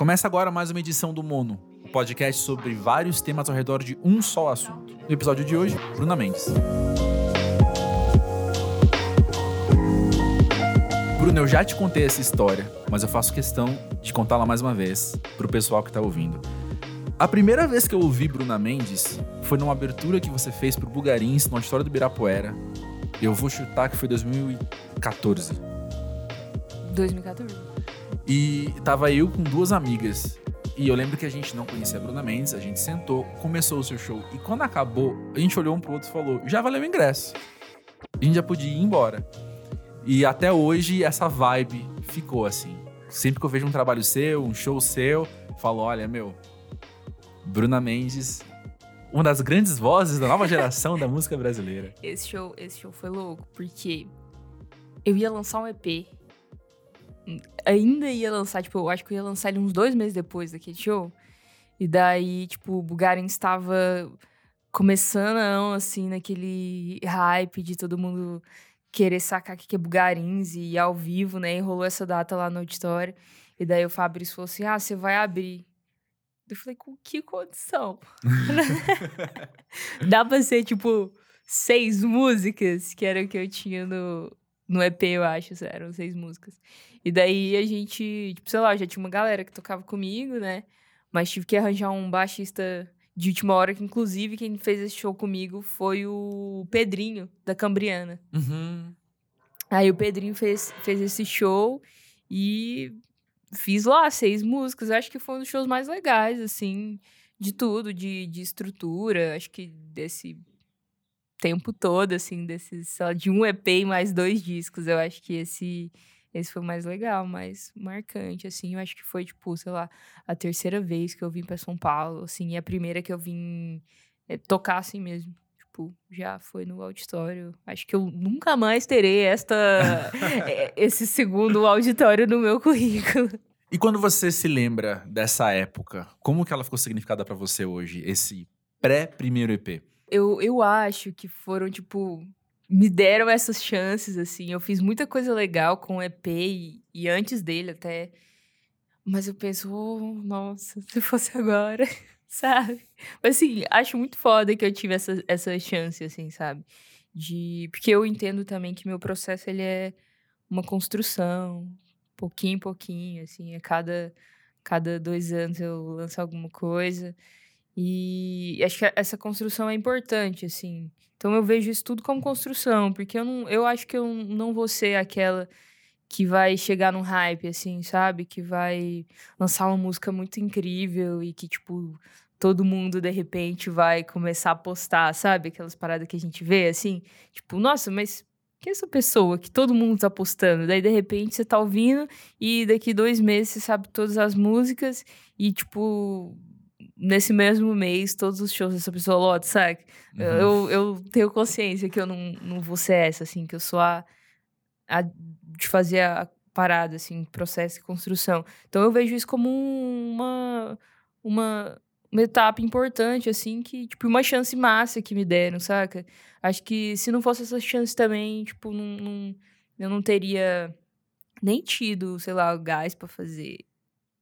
Começa agora mais uma edição do Mono, um podcast sobre vários temas ao redor de um só assunto. No episódio de hoje, Bruna Mendes. Bruna, eu já te contei essa história, mas eu faço questão de contá-la mais uma vez pro pessoal que tá ouvindo. A primeira vez que eu ouvi Bruna Mendes foi numa abertura que você fez pro Bugarins no auditório do Ibirapuera. Eu vou chutar que foi 2014. 2014. E tava eu com duas amigas. E eu lembro que a gente não conhecia a Bruna Mendes, a gente sentou, começou o seu show. E quando acabou, a gente olhou um pro outro e falou: já valeu o ingresso. A gente já podia ir embora. E até hoje essa vibe ficou assim. Sempre que eu vejo um trabalho seu, um show seu, falo: olha, meu, Bruna Mendes, uma das grandes vozes da nova geração da música brasileira. Esse show, esse show foi louco, porque eu ia lançar um EP. Ainda ia lançar, tipo, eu acho que eu ia lançar ele uns dois meses depois daquele show. E daí, tipo, o Bugarin estava começando, assim, naquele hype de todo mundo querer sacar que é Bugarins e ao vivo, né? E rolou essa data lá no auditório. E daí o Fabrício falou assim: ah, você vai abrir. Eu falei, com que condição? Dá pra ser, tipo, seis músicas, que era o que eu tinha no, no EP, eu acho, eram seis músicas. E daí a gente, tipo, sei lá, já tinha uma galera que tocava comigo, né? Mas tive que arranjar um baixista de última hora, que inclusive quem fez esse show comigo foi o Pedrinho, da Cambriana. Uhum. Aí o Pedrinho fez, fez esse show e fiz lá seis músicas. Acho que foi um dos shows mais legais, assim, de tudo, de, de estrutura. Acho que desse tempo todo, assim, desses, só de um EP e mais dois discos. Eu acho que esse, esse foi o mais legal, mais marcante, assim. Eu acho que foi, tipo, sei lá, a terceira vez que eu vim para São Paulo, assim, e a primeira que eu vim é, tocar assim mesmo. Tipo, já foi no auditório. Acho que eu nunca mais terei esta esse segundo auditório no meu currículo. E quando você se lembra dessa época, como que ela ficou significada para você hoje, esse pré-primeiro EP? Eu, eu acho que foram, tipo, me deram essas chances, assim. Eu fiz muita coisa legal com o EP e, e antes dele até. Mas eu penso, oh, nossa, se fosse agora, sabe? Mas, assim, acho muito foda que eu tive essa, essa chance, assim, sabe? De... Porque eu entendo também que meu processo, ele é uma construção, pouquinho em pouquinho, assim. A cada, cada dois anos eu lanço alguma coisa. E acho que essa construção é importante, assim. Então eu vejo isso tudo como construção, porque eu não, eu acho que eu não vou ser aquela que vai chegar num hype, assim, sabe? Que vai lançar uma música muito incrível e que, tipo, todo mundo de repente vai começar a postar, sabe? Aquelas paradas que a gente vê, assim. Tipo, nossa, mas quem é essa pessoa que todo mundo tá postando? Daí, de repente, você tá ouvindo e daqui dois meses você sabe todas as músicas e, tipo, nesse mesmo mês, todos os shows dessa pessoa lote, sabe? Uhum. Eu, eu tenho consciência que eu não, não vou ser essa, assim, que eu sou a, a de fazer a parada, assim, processo de construção. Então eu vejo isso como uma, uma, uma etapa importante, assim, que, tipo, uma chance massa que me deram, saca? Acho que se não fosse essa chance também, tipo, não, não eu não teria nem tido, sei lá, o gás para fazer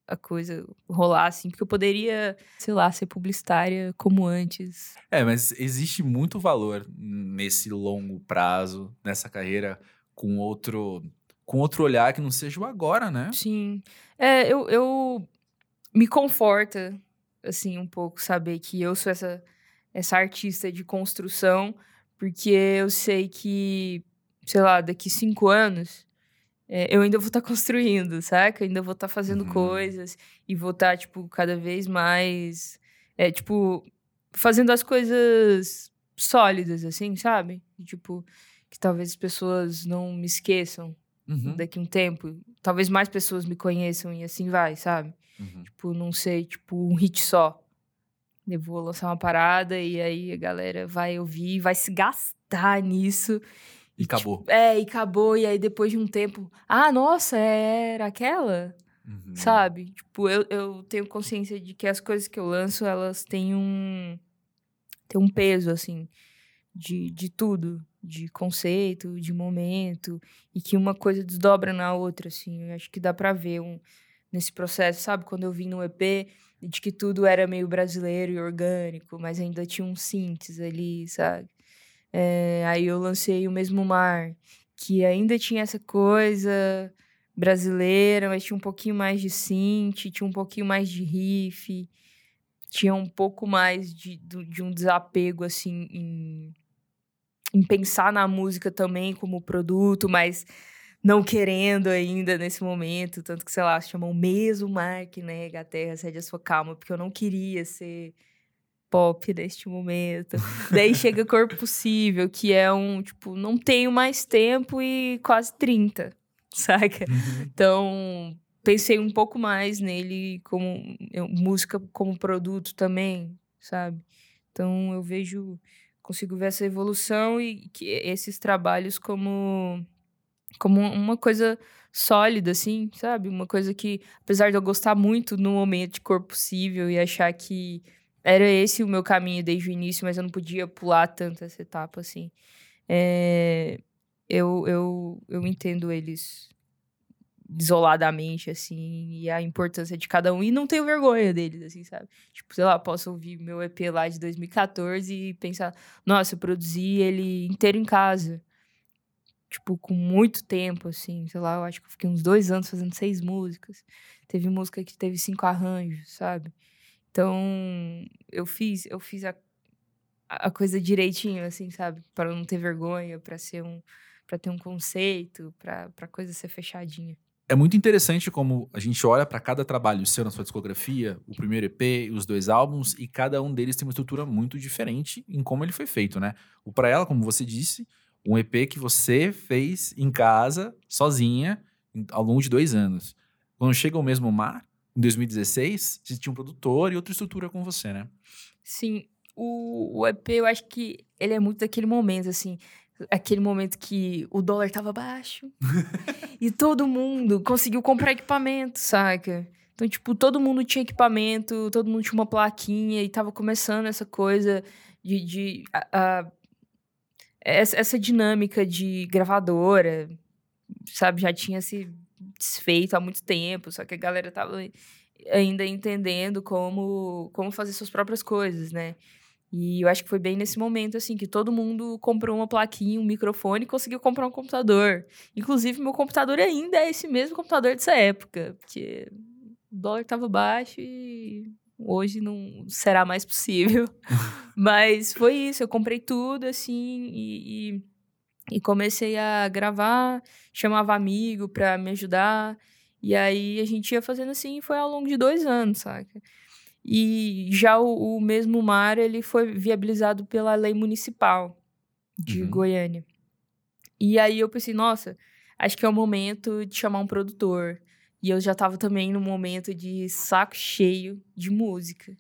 a coisa rolar, assim, porque eu poderia, sei lá, ser publicitária como antes. É, mas existe muito valor nesse longo prazo, nessa carreira, com outro com outro olhar que não seja o agora, né? Sim. É, eu, eu me conforta, assim, um pouco saber que eu sou essa, essa artista de construção, porque eu sei que, sei lá, daqui cinco anos é, eu ainda vou estar tá construindo, saca? Eu ainda vou estar tá fazendo uhum. coisas e vou estar, tá, tipo, cada vez mais. É, tipo, fazendo as coisas sólidas, assim, sabe? Tipo, que talvez as pessoas não me esqueçam uhum. daqui a um tempo. Talvez mais pessoas me conheçam e assim vai, sabe? Uhum. Tipo, não sei, tipo, um hit só. Eu vou lançar uma parada e aí a galera vai ouvir, vai se gastar nisso. E, acabou. Tipo, é, e acabou. E aí depois de um tempo, ah, nossa, era aquela? Uhum. Sabe? Tipo, eu, eu tenho consciência de que as coisas que eu lanço, elas têm um. têm um peso, assim, de, de tudo. De conceito, de momento. E que uma coisa desdobra na outra, assim. Eu acho que dá pra ver um. nesse processo, sabe? Quando eu vim no EP, de que tudo era meio brasileiro e orgânico, mas ainda tinha um synths ali, sabe? É, aí eu lancei o Mesmo Mar, que ainda tinha essa coisa brasileira, mas tinha um pouquinho mais de synth, tinha um pouquinho mais de riff, tinha um pouco mais de, de um desapego, assim, em, em pensar na música também como produto, mas não querendo ainda nesse momento, tanto que, sei lá, chamam mesmo Mark, né, Terra, cede a sua calma, porque eu não queria ser pop neste momento. Daí chega Corpo Possível, que é um, tipo, não tenho mais tempo e quase 30, saca? Uhum. Então, pensei um pouco mais nele como música como produto também, sabe? Então, eu vejo, consigo ver essa evolução e que esses trabalhos como como uma coisa sólida, assim, sabe? Uma coisa que, apesar de eu gostar muito no momento de Corpo Possível e achar que era esse o meu caminho desde o início, mas eu não podia pular tanto essa etapa, assim. É, eu, eu, eu entendo eles isoladamente, assim, e a importância de cada um, e não tenho vergonha deles, assim, sabe? Tipo, sei lá, posso ouvir meu EP lá de 2014 e pensar, nossa, eu produzi ele inteiro em casa tipo, com muito tempo, assim, sei lá, eu acho que eu fiquei uns dois anos fazendo seis músicas. Teve música que teve cinco arranjos, sabe? Então, eu fiz, eu fiz a, a coisa direitinho, assim, sabe? Para não ter vergonha, para ser um, para ter um conceito, para a coisa ser fechadinha. É muito interessante como a gente olha para cada trabalho seu na sua discografia, o primeiro EP, os dois álbuns, e cada um deles tem uma estrutura muito diferente em como ele foi feito, né? O Pra Ela, como você disse, um EP que você fez em casa, sozinha, ao longo de dois anos. Quando chega o mesmo mar, em 2016, você tinha um produtor e outra estrutura com você, né? Sim. O, o EP, eu acho que ele é muito daquele momento, assim. Aquele momento que o dólar tava baixo e todo mundo conseguiu comprar equipamento, saca? Então, tipo, todo mundo tinha equipamento, todo mundo tinha uma plaquinha e tava começando essa coisa de, de a, a essa dinâmica de gravadora, sabe, já tinha se desfeito há muito tempo, só que a galera tava ainda entendendo como, como fazer suas próprias coisas, né? E eu acho que foi bem nesse momento, assim, que todo mundo comprou uma plaquinha, um microfone e conseguiu comprar um computador. Inclusive, meu computador ainda é esse mesmo computador dessa época, porque o dólar tava baixo e Hoje não será mais possível. Mas foi isso, eu comprei tudo assim e, e, e comecei a gravar, chamava amigo para me ajudar. E aí a gente ia fazendo assim, foi ao longo de dois anos, saca? E já o, o mesmo mar, ele foi viabilizado pela lei municipal de uhum. Goiânia. E aí eu pensei, nossa, acho que é o momento de chamar um produtor. E eu já tava também no momento de saco cheio de música.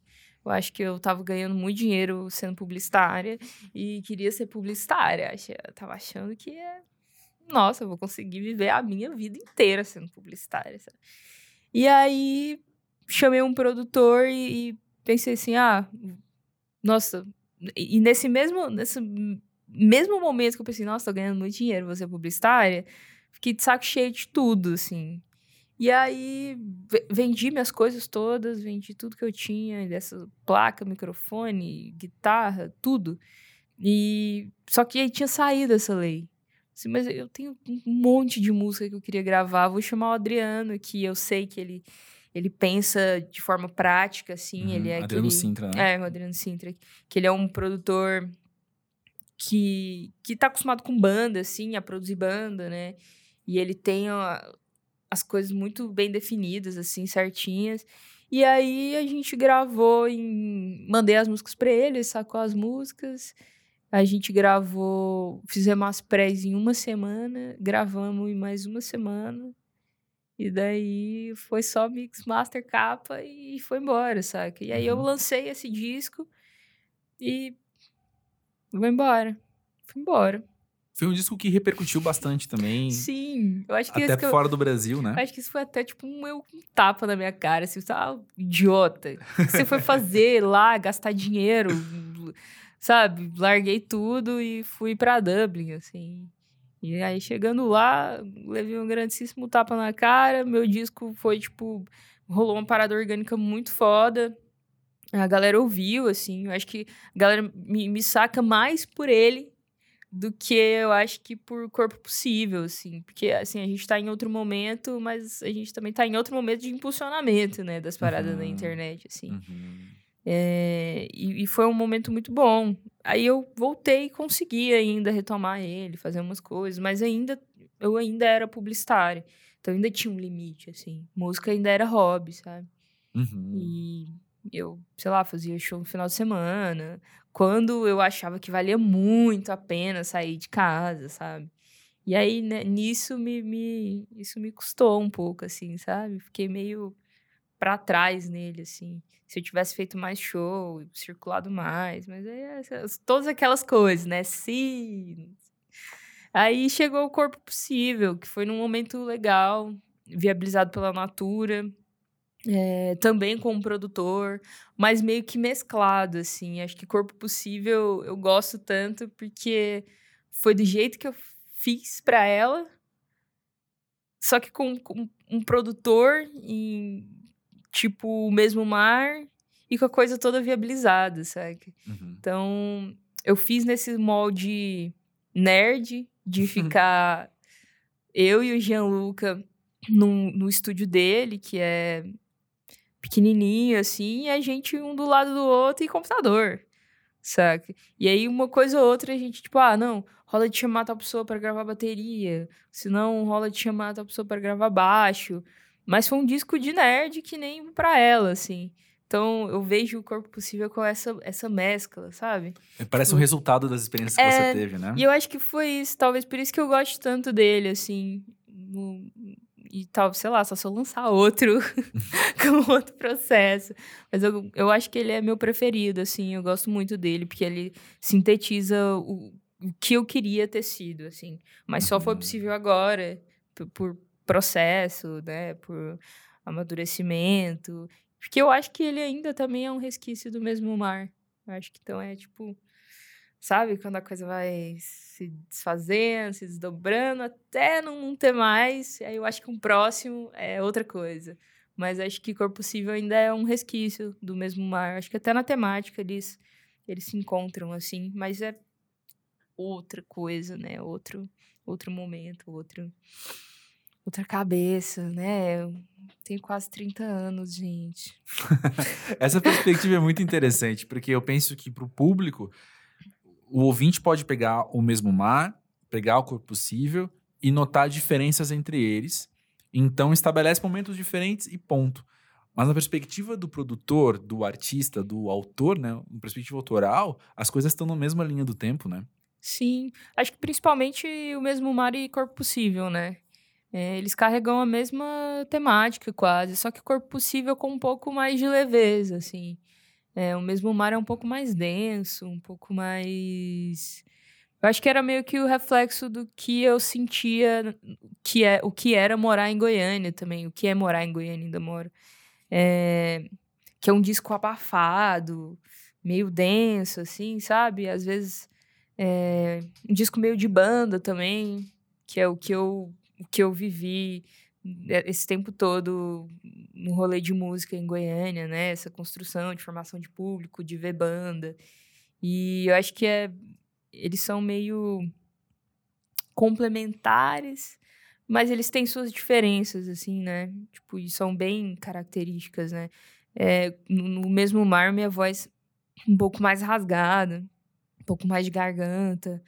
Eu acho que eu tava ganhando muito dinheiro sendo publicitária e queria ser publicitária. Eu tava achando que é. Nossa, eu vou conseguir viver a minha vida inteira sendo publicitária. Sabe? E aí chamei um produtor e, e pensei assim: ah, nossa. E nesse mesmo, nesse mesmo momento que eu pensei, nossa, tô ganhando muito dinheiro, vou ser publicitária, fiquei de saco cheio de tudo, assim. E aí vendi minhas coisas todas, vendi tudo que eu tinha, dessa placa, microfone, guitarra, tudo. E só que aí tinha saído essa lei. Assim, mas eu tenho um monte de música que eu queria gravar, vou chamar o Adriano, que eu sei que ele ele pensa de forma prática, assim, uhum, ele é Adriano aquele... Sintra, né? É, o Adriano Sintra, que ele é um produtor que, que tá acostumado com banda, assim, a produzir banda, né? E ele tem as coisas muito bem definidas, assim, certinhas. E aí a gente gravou em. Mandei as músicas pra ele, sacou as músicas. A gente gravou, fizemos as prés em uma semana, gravamos em mais uma semana. E daí foi só mix, master, capa e foi embora, saca? E aí eu uhum. lancei esse disco e vou embora. Fui embora. Foi um disco que repercutiu bastante também. Sim, eu acho que até que fora eu, do Brasil, né? Acho que isso foi até tipo um, um tapa na minha cara, assim, ah, idiota. Você foi fazer lá, gastar dinheiro, sabe? Larguei tudo e fui para Dublin, assim. E aí, chegando lá, levei um grandíssimo tapa na cara. Meu disco foi, tipo, rolou uma parada orgânica muito foda. A galera ouviu, assim. Eu acho que a galera me, me saca mais por ele do que eu acho que por corpo possível, assim. Porque, assim, a gente tá em outro momento, mas a gente também tá em outro momento de impulsionamento, né? Das paradas uhum. na internet, assim. Uhum. É, e, e, foi um momento muito bom. Aí eu voltei e consegui ainda retomar ele, fazer umas coisas, mas ainda eu ainda era publicitária. Então ainda tinha um limite, assim. Música ainda era hobby, sabe? Uhum. E eu, sei lá, fazia show no final de semana. Quando eu achava que valia muito a pena sair de casa, sabe? E aí, né, nisso, me, me, isso me custou um pouco, assim, sabe? Fiquei meio para trás nele, assim. Se eu tivesse feito mais show, circulado mais, mas aí, todas aquelas coisas, né? Sim. Aí chegou o Corpo Possível, que foi num momento legal, viabilizado pela Natura, é, também com um produtor, mas meio que mesclado, assim. Acho que Corpo Possível eu gosto tanto porque foi do jeito que eu fiz para ela, só que com, com um produtor em tipo o mesmo mar e com a coisa toda viabilizada, sabe? Uhum. Então eu fiz nesse molde nerd de ficar eu e o Gianluca no, no estúdio dele, que é pequenininho, assim, e a gente um do lado do outro e computador, saca? E aí, uma coisa ou outra, a gente, tipo, ah, não, rola de chamar tal pessoa para gravar bateria, se não, rola de chamar tal pessoa para gravar baixo. Mas foi um disco de nerd que nem pra ela, assim. Então, eu vejo o Corpo Possível com essa, essa mescla, sabe? É, parece tipo, um resultado das experiências é, que você teve, né? E eu acho que foi isso, talvez por isso que eu gosto tanto dele, assim. No, e tal, sei lá, só se eu lançar outro com outro processo. Mas eu, eu acho que ele é meu preferido, assim, eu gosto muito dele, porque ele sintetiza o, o que eu queria ter sido, assim. Mas só foi uhum. possível agora, por, por processo, né, por amadurecimento. Porque eu acho que ele ainda também é um resquício do mesmo mar. Eu acho que então é tipo Sabe? Quando a coisa vai se desfazendo, se desdobrando, até não ter mais. Aí eu acho que um próximo é outra coisa. Mas acho que Corpo Possível ainda é um resquício do mesmo mar. Acho que até na temática eles, eles se encontram, assim. Mas é outra coisa, né? Outro, outro momento, outro, outra cabeça, né? Eu tenho quase 30 anos, gente. Essa perspectiva é muito interessante, porque eu penso que para o público o ouvinte pode pegar o mesmo mar, pegar o corpo possível e notar diferenças entre eles. Então estabelece momentos diferentes e ponto. Mas na perspectiva do produtor, do artista, do autor, né, na perspectiva autoral, as coisas estão na mesma linha do tempo, né? Sim, acho que principalmente o mesmo mar e corpo possível, né? É, eles carregam a mesma temática quase, só que corpo possível com um pouco mais de leveza, assim. É, o mesmo mar é um pouco mais denso, um pouco mais. Eu acho que era meio que o reflexo do que eu sentia, que é o que era morar em Goiânia também, o que é morar em Goiânia ainda moro. É, que é um disco abafado, meio denso, assim, sabe? Às vezes é, um disco meio de banda também, que é o que eu, o que eu vivi esse tempo todo no rolê de música em Goiânia, né? Essa construção de formação de público, de ver banda. E eu acho que é, eles são meio complementares, mas eles têm suas diferenças, assim, né? Tipo, e são bem características, né? É, no mesmo mar, minha voz um pouco mais rasgada, um pouco mais de garganta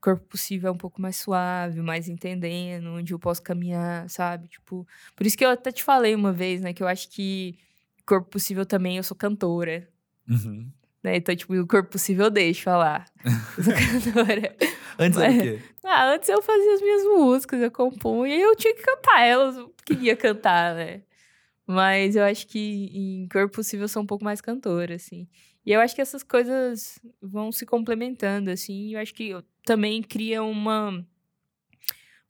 corpo possível é um pouco mais suave, mais entendendo, onde eu posso caminhar, sabe? Tipo, por isso que eu até te falei uma vez, né, que eu acho que corpo possível também eu sou cantora. Uhum. Né? Então, tipo, o corpo possível eu deixo falar. Eu sou cantora. antes Mas, era o quê? Ah, antes eu fazia as minhas músicas, eu compunha e eu tinha que cantar elas, eu queria cantar, né? Mas eu acho que em Corpo Possível eu sou um pouco mais cantora, assim. E eu acho que essas coisas vão se complementando, assim. Eu acho que também cria uma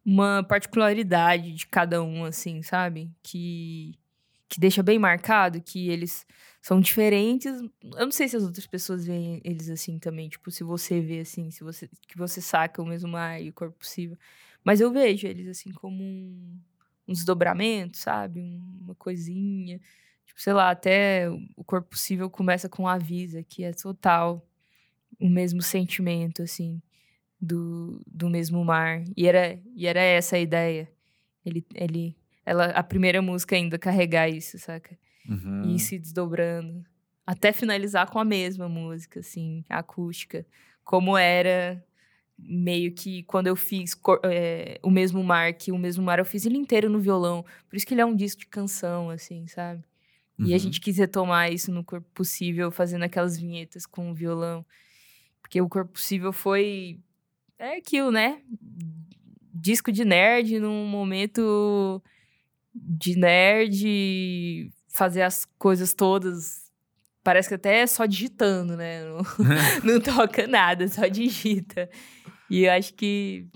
uma particularidade de cada um, assim, sabe? Que, que deixa bem marcado que eles são diferentes. Eu não sei se as outras pessoas veem eles assim também, tipo, se você vê assim, se você que você saca o mesmo ar e o corpo possível. Mas eu vejo eles assim como um, um desdobramento, sabe? Uma coisinha. Tipo, sei lá, até o corpo possível começa com avisa, que é total o mesmo sentimento, assim, do, do mesmo mar. E era, e era essa a ideia. Ele, ele, ela, a primeira música ainda carregar isso, saca? Uhum. E ir se desdobrando. Até finalizar com a mesma música, assim, acústica. Como era meio que quando eu fiz é, o mesmo mar, que o mesmo mar eu fiz ele inteiro no violão. Por isso que ele é um disco de canção, assim, sabe? Uhum. E a uhum. gente quis retomar isso no Corpo Possível, fazendo aquelas vinhetas com o violão. Porque o Corpo Possível foi. É aquilo, né? Disco de nerd num momento de nerd, fazer as coisas todas. Parece que até é só digitando, né? Não, não toca nada, só digita. E eu acho que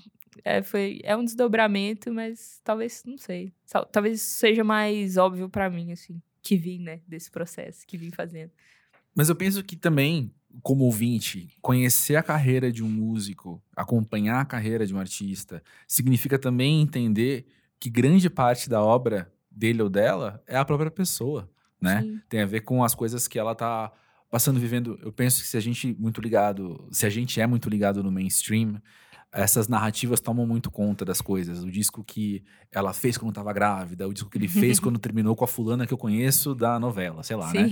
é, foi, é um desdobramento, mas talvez, não sei. Talvez seja mais óbvio para mim, assim, que vim, né, desse processo, que vim fazendo. Mas eu penso que também, como ouvinte, conhecer a carreira de um músico, acompanhar a carreira de um artista, significa também entender que grande parte da obra dele ou dela é a própria pessoa, né? Sim. Tem a ver com as coisas que ela tá passando, vivendo. Eu penso que se a gente muito ligado, se a gente é muito ligado no mainstream, essas narrativas tomam muito conta das coisas. O disco que ela fez quando estava grávida, o disco que ele fez quando terminou com a fulana que eu conheço da novela, sei lá, Sim. né?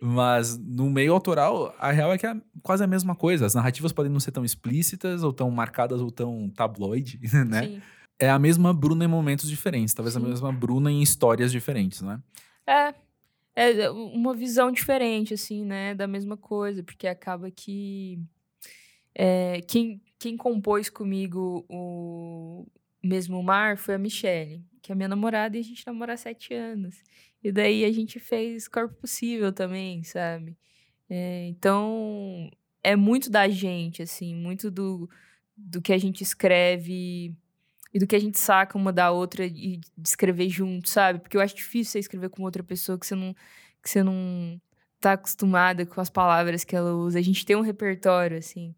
Mas no meio autoral, a real é que é quase a mesma coisa. As narrativas podem não ser tão explícitas, ou tão marcadas, ou tão tabloide, né? Sim. É a mesma Bruna em momentos diferentes, talvez Sim. a mesma Bruna em histórias diferentes, né? É, é uma visão diferente, assim, né? Da mesma coisa, porque acaba que. É, quem, quem compôs comigo o mesmo mar foi a Michelle, que é minha namorada, e a gente namora há sete anos. E daí a gente fez Corpo Possível também, sabe? É, então, é muito da gente, assim, muito do, do que a gente escreve e do que a gente saca uma da outra e escrever junto, sabe? Porque eu acho difícil você escrever com outra pessoa que você não que você não tá acostumada com as palavras que ela usa. A gente tem um repertório assim,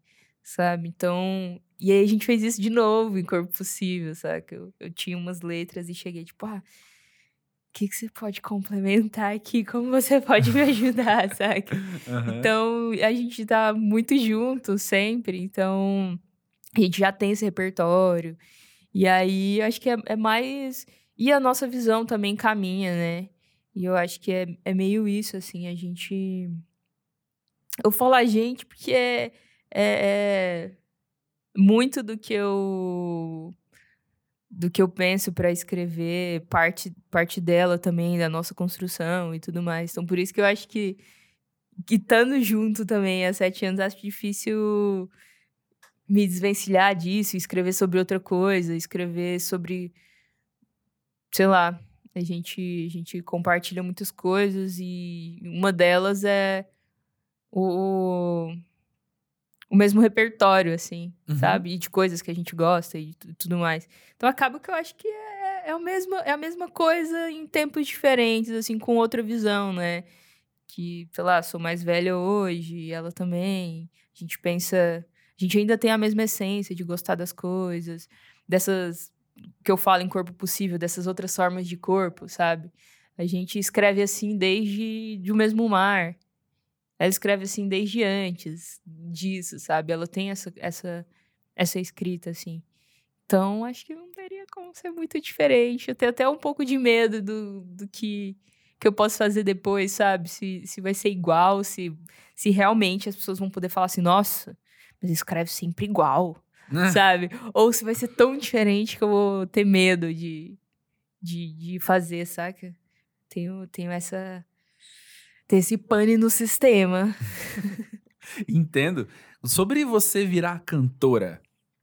sabe? Então, e aí a gente fez isso de novo em Corpo Possível, sabe? Eu, eu tinha umas letras e cheguei tipo, ah, o que, que você pode complementar aqui? Como você pode me ajudar, sabe? Uhum. Então, a gente tá muito junto sempre, então a gente já tem esse repertório. E aí, acho que é, é mais. E a nossa visão também caminha, né? E eu acho que é, é meio isso, assim, a gente. Eu falo a gente porque é, é, é muito do que eu do que eu penso para escrever, parte, parte dela também, da nossa construção e tudo mais. Então, por isso que eu acho que, que estando junto também há sete anos, acho difícil me desvencilhar disso, escrever sobre outra coisa, escrever sobre, sei lá, a gente, a gente compartilha muitas coisas e uma delas é o, o mesmo repertório, assim, uhum. sabe? E de coisas que a gente gosta e tudo mais. Então acaba que eu acho que é, é, o mesmo, é a mesma coisa em tempos diferentes, assim, com outra visão, né? Que, sei lá, sou mais velha hoje, ela também. A gente pensa a gente ainda tem a mesma essência de gostar das coisas, dessas que eu falo em corpo possível, dessas outras formas de corpo, sabe? A gente escreve assim desde de o mesmo mar. Ela escreve assim desde antes disso, sabe? Ela tem essa essa essa escrita assim. Então, acho que não teria como ser muito diferente. Eu tenho até um pouco de medo do, do que, que eu posso fazer depois, sabe? Se, se vai ser igual, se, se realmente as pessoas vão poder falar assim, nossa, mas escreve sempre igual, né? sabe? Ou se vai ser tão diferente que eu vou ter medo de, de, de fazer, saca? Tenho, tenho essa. Tem esse pane no sistema. Entendo. Sobre você virar cantora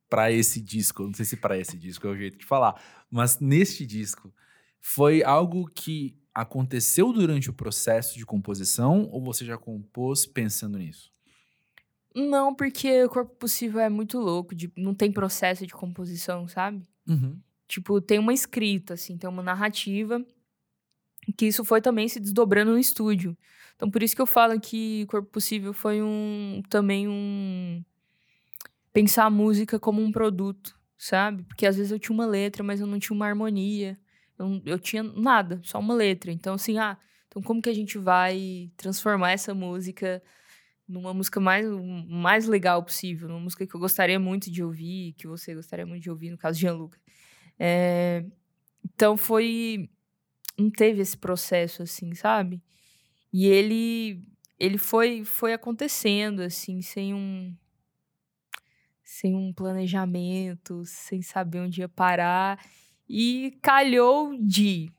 para esse disco, não sei se para esse disco é o jeito de falar, mas neste disco, foi algo que aconteceu durante o processo de composição ou você já compôs pensando nisso? Não, porque o Corpo Possível é muito louco, de, não tem processo de composição, sabe? Uhum. Tipo, tem uma escrita, assim, tem uma narrativa. Que isso foi também se desdobrando no estúdio. Então, por isso que eu falo que Corpo Possível foi um também um pensar a música como um produto, sabe? Porque às vezes eu tinha uma letra, mas eu não tinha uma harmonia. Eu, eu tinha nada, só uma letra. Então, assim, ah, então como que a gente vai transformar essa música numa música mais, mais legal possível, numa música que eu gostaria muito de ouvir, que você gostaria muito de ouvir, no caso de Gianluca. É, então foi. Não teve esse processo, assim, sabe? E ele ele foi foi acontecendo assim, sem um sem um planejamento, sem saber onde ia parar e calhou de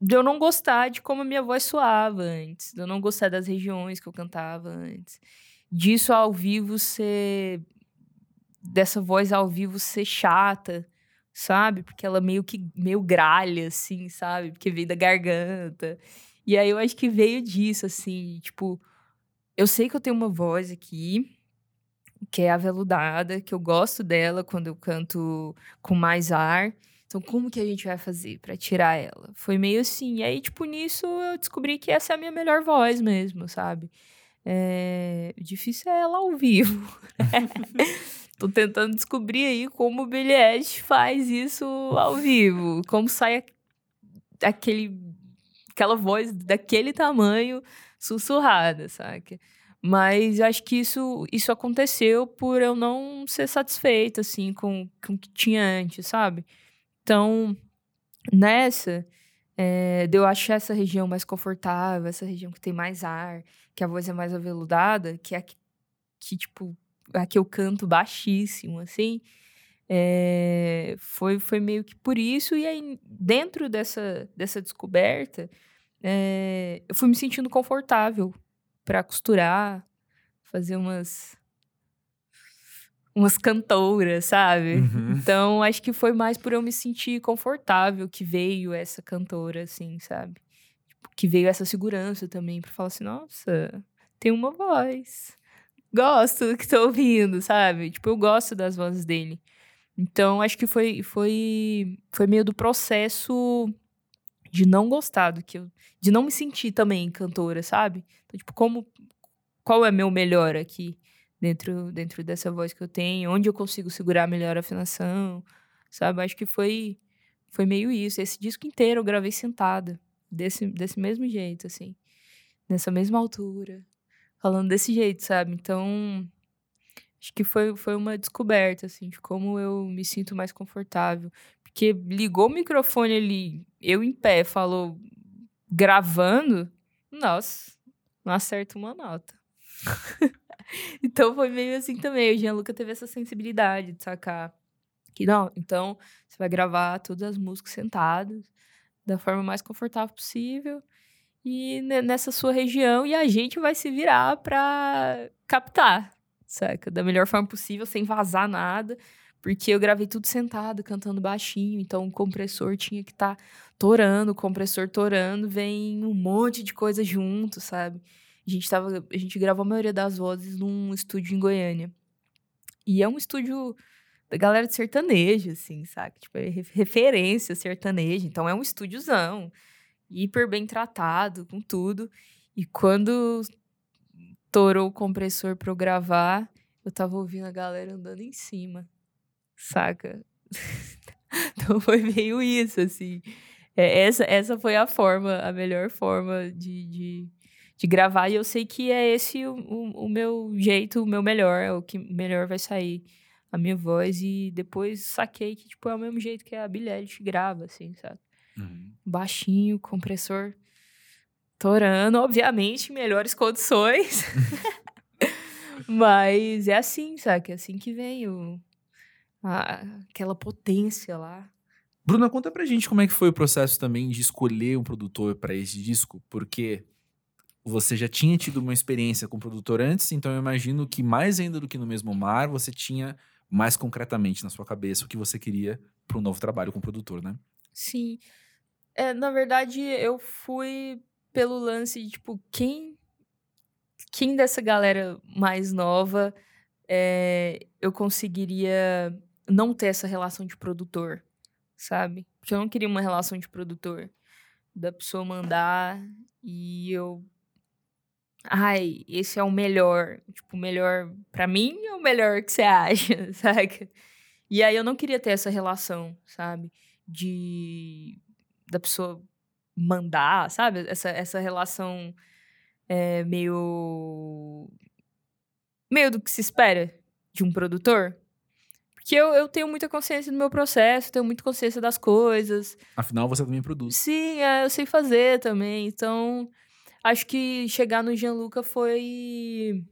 de eu não gostar de como a minha voz soava antes, de eu não gostar das regiões que eu cantava antes, disso ao vivo ser dessa voz ao vivo ser chata, sabe? Porque ela meio que meio gralha assim, sabe? Porque veio da garganta. E aí eu acho que veio disso, assim, tipo, eu sei que eu tenho uma voz aqui, que é aveludada, que eu gosto dela quando eu canto com mais ar. Então, como que a gente vai fazer para tirar ela? Foi meio assim. E aí, tipo, nisso eu descobri que essa é a minha melhor voz mesmo, sabe? É... Difícil é ela ao vivo. Tô tentando descobrir aí como o Eilish faz isso ao vivo. Como sai aquele aquela voz daquele tamanho sussurrada, sabe? Mas acho que isso, isso aconteceu por eu não ser satisfeita, assim, com, com o que tinha antes, sabe? Então, nessa, é, de eu achar essa região mais confortável, essa região que tem mais ar, que a voz é mais aveludada, que é a que, que tipo, a que eu canto baixíssimo, assim, é, foi, foi meio que por isso. E aí, dentro dessa, dessa descoberta, é, eu fui me sentindo confortável para costurar, fazer umas umas cantoras, sabe? Uhum. Então, acho que foi mais por eu me sentir confortável que veio essa cantora, assim, sabe? Tipo, que veio essa segurança também, para falar assim, nossa, tem uma voz. Gosto do que tô ouvindo, sabe? Tipo, eu gosto das vozes dele. Então, acho que foi, foi, foi meio do processo de não gostar do que eu. De não me sentir também cantora, sabe? Então, tipo, como. Qual é meu melhor aqui dentro, dentro dessa voz que eu tenho? Onde eu consigo segurar melhor a afinação? Sabe? Acho que foi, foi meio isso. Esse disco inteiro eu gravei sentada. Desse, desse mesmo jeito, assim. Nessa mesma altura. Falando desse jeito, sabe? Então acho que foi, foi uma descoberta, assim, de como eu me sinto mais confortável. Porque ligou o microfone ali, eu em pé, falou gravando, nossa, não acerta uma nota. então foi meio assim também. O Gianluca teve essa sensibilidade de sacar que não, então você vai gravar todas as músicas sentadas, da forma mais confortável possível e nessa sua região e a gente vai se virar para captar, saca? Da melhor forma possível, sem vazar nada. Porque eu gravei tudo sentado, cantando baixinho, então o compressor tinha que estar tá torando, o compressor torando, vem um monte de coisa junto, sabe? A gente, tava, a gente gravou a maioria das vozes num estúdio em Goiânia. E é um estúdio da galera de sertanejo, assim, sabe? Tipo, é referência sertaneja. Então é um estúdiozão, hiper bem tratado, com tudo. E quando torou o compressor para eu gravar, eu tava ouvindo a galera andando em cima, saca? então foi meio isso, assim. É, essa, essa foi a forma, a melhor forma de, de, de gravar. E eu sei que é esse o, o, o, meu jeito, o meu melhor, é o que melhor vai sair a minha voz. E depois saquei que, tipo, é o mesmo jeito que a Billie grava, assim, sabe? Uhum. Baixinho, compressor torando, obviamente, melhores condições. Mas é assim, sabe? É assim que vem o, a, aquela potência lá. Bruna, conta pra gente como é que foi o processo também de escolher um produtor para esse disco, porque você já tinha tido uma experiência com produtor antes, então eu imagino que mais ainda do que no mesmo mar, você tinha mais concretamente na sua cabeça o que você queria para um novo trabalho com produtor, né? Sim. É, na verdade, eu fui pelo lance de, tipo, quem, quem dessa galera mais nova é, eu conseguiria não ter essa relação de produtor, sabe? Porque eu não queria uma relação de produtor. da pessoa mandar e eu. Ai, esse é o melhor. Tipo, o melhor para mim é o melhor que você acha, saca? E aí eu não queria ter essa relação, sabe? De. da pessoa mandar, sabe? Essa, essa relação é, meio. meio do que se espera de um produtor. Porque eu, eu tenho muita consciência do meu processo, tenho muita consciência das coisas. Afinal, você também produz. Sim, é, eu sei fazer também. Então, acho que chegar no Gianluca foi.